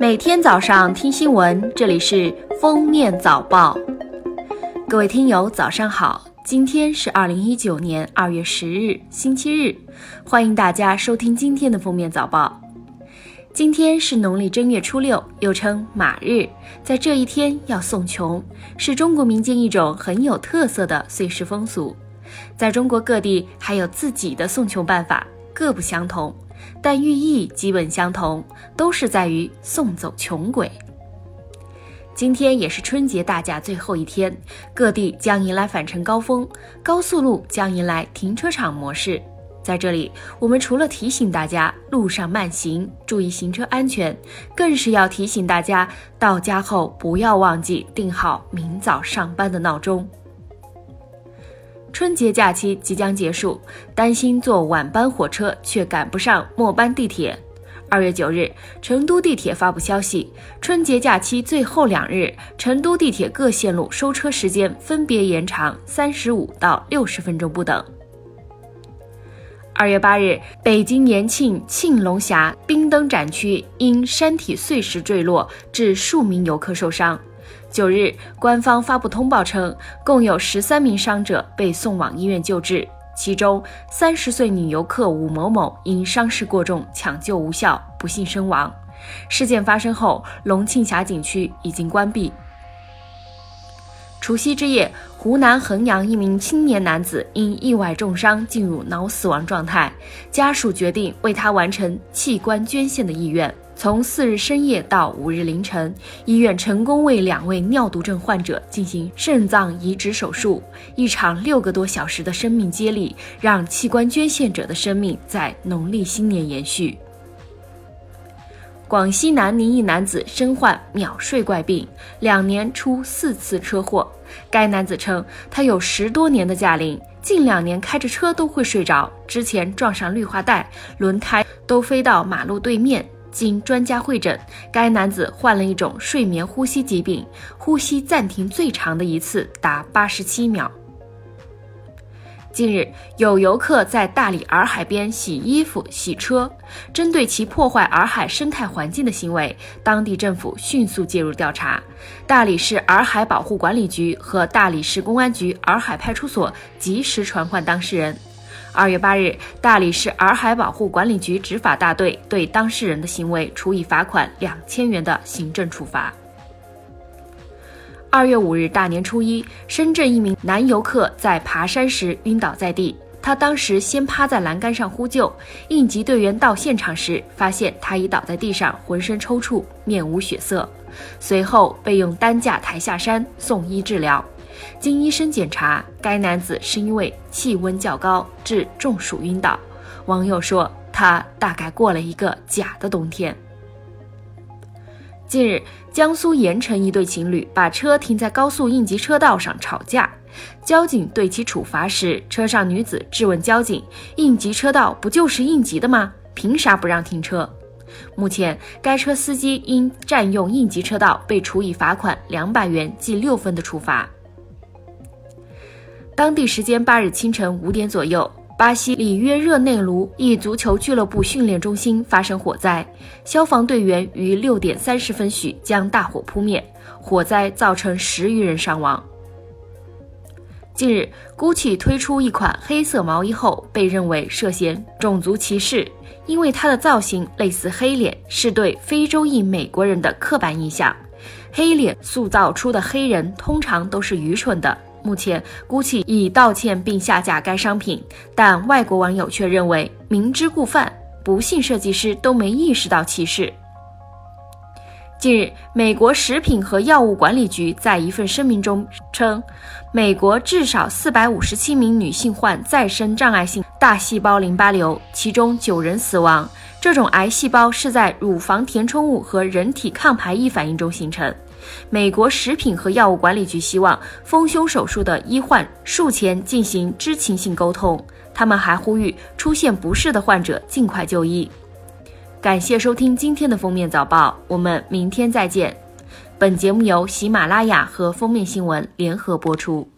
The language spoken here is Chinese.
每天早上听新闻，这里是封面早报。各位听友，早上好！今天是二零一九年二月十日，星期日，欢迎大家收听今天的封面早报。今天是农历正月初六，又称马日，在这一天要送穷，是中国民间一种很有特色的岁时风俗。在中国各地还有自己的送穷办法，各不相同。但寓意基本相同，都是在于送走穷鬼。今天也是春节大假最后一天，各地将迎来返程高峰，高速路将迎来停车场模式。在这里，我们除了提醒大家路上慢行，注意行车安全，更是要提醒大家到家后不要忘记定好明早上班的闹钟。春节假期即将结束，担心坐晚班火车却赶不上末班地铁。二月九日，成都地铁发布消息，春节假期最后两日，成都地铁各线路收车时间分别延长三十五到六十分钟不等。二月八日，北京延庆庆龙峡冰灯展区因山体碎石坠落，致数名游客受伤。九日，官方发布通报称，共有十三名伤者被送往医院救治，其中三十岁女游客武某某因伤势过重，抢救无效，不幸身亡。事件发生后，龙庆峡景区已经关闭。除夕之夜，湖南衡阳一名青年男子因意外重伤进入脑死亡状态，家属决定为他完成器官捐献的意愿。从四日深夜到五日凌晨，医院成功为两位尿毒症患者进行肾脏移植手术。一场六个多小时的生命接力，让器官捐献者的生命在农历新年延续。广西南宁一男子身患秒睡怪病，两年出四次车祸。该男子称，他有十多年的驾龄，近两年开着车都会睡着，之前撞上绿化带，轮胎都飞到马路对面。经专家会诊，该男子患了一种睡眠呼吸疾病，呼吸暂停最长的一次达八十七秒。近日，有游客在大理洱海边洗衣服、洗车，针对其破坏洱海生态环境的行为，当地政府迅速介入调查。大理市洱海保护管理局和大理市公安局洱海派出所及时传唤当事人。二月八日，大理市洱海保护管理局执法大队对当事人的行为处以罚款两千元的行政处罚。二月五日，大年初一，深圳一名男游客在爬山时晕倒在地，他当时先趴在栏杆上呼救，应急队员到现场时发现他已倒在地上，浑身抽搐，面无血色，随后被用担架抬下山送医治疗。经医生检查，该男子是因为气温较高致中暑晕倒。网友说，他大概过了一个假的冬天。近日，江苏盐城一对情侣把车停在高速应急车道上吵架，交警对其处罚时，车上女子质问交警：“应急车道不就是应急的吗？凭啥不让停车？”目前，该车司机因占用应急车道被处以罚款两百元记六分的处罚。当地时间八日清晨五点左右，巴西里约热内卢一足球俱乐部训练中心发生火灾，消防队员于六点三十分许将大火扑灭，火灾造成十余人伤亡。近日，GUCCI 推出一款黑色毛衣后，被认为涉嫌种族歧视，因为它的造型类似黑脸，是对非洲裔美国人的刻板印象。黑脸塑造出的黑人通常都是愚蠢的。目前，GUCCI 已道歉并下架该商品，但外国网友却认为明知故犯，不信设计师都没意识到歧视。近日，美国食品和药物管理局在一份声明中称，美国至少四百五十七名女性患再生障碍性大细胞淋巴瘤，其中九人死亡。这种癌细胞是在乳房填充物和人体抗排异反应中形成。美国食品和药物管理局希望丰胸手术的医患术前进行知情性沟通。他们还呼吁出现不适的患者尽快就医。感谢收听今天的封面早报，我们明天再见。本节目由喜马拉雅和封面新闻联合播出。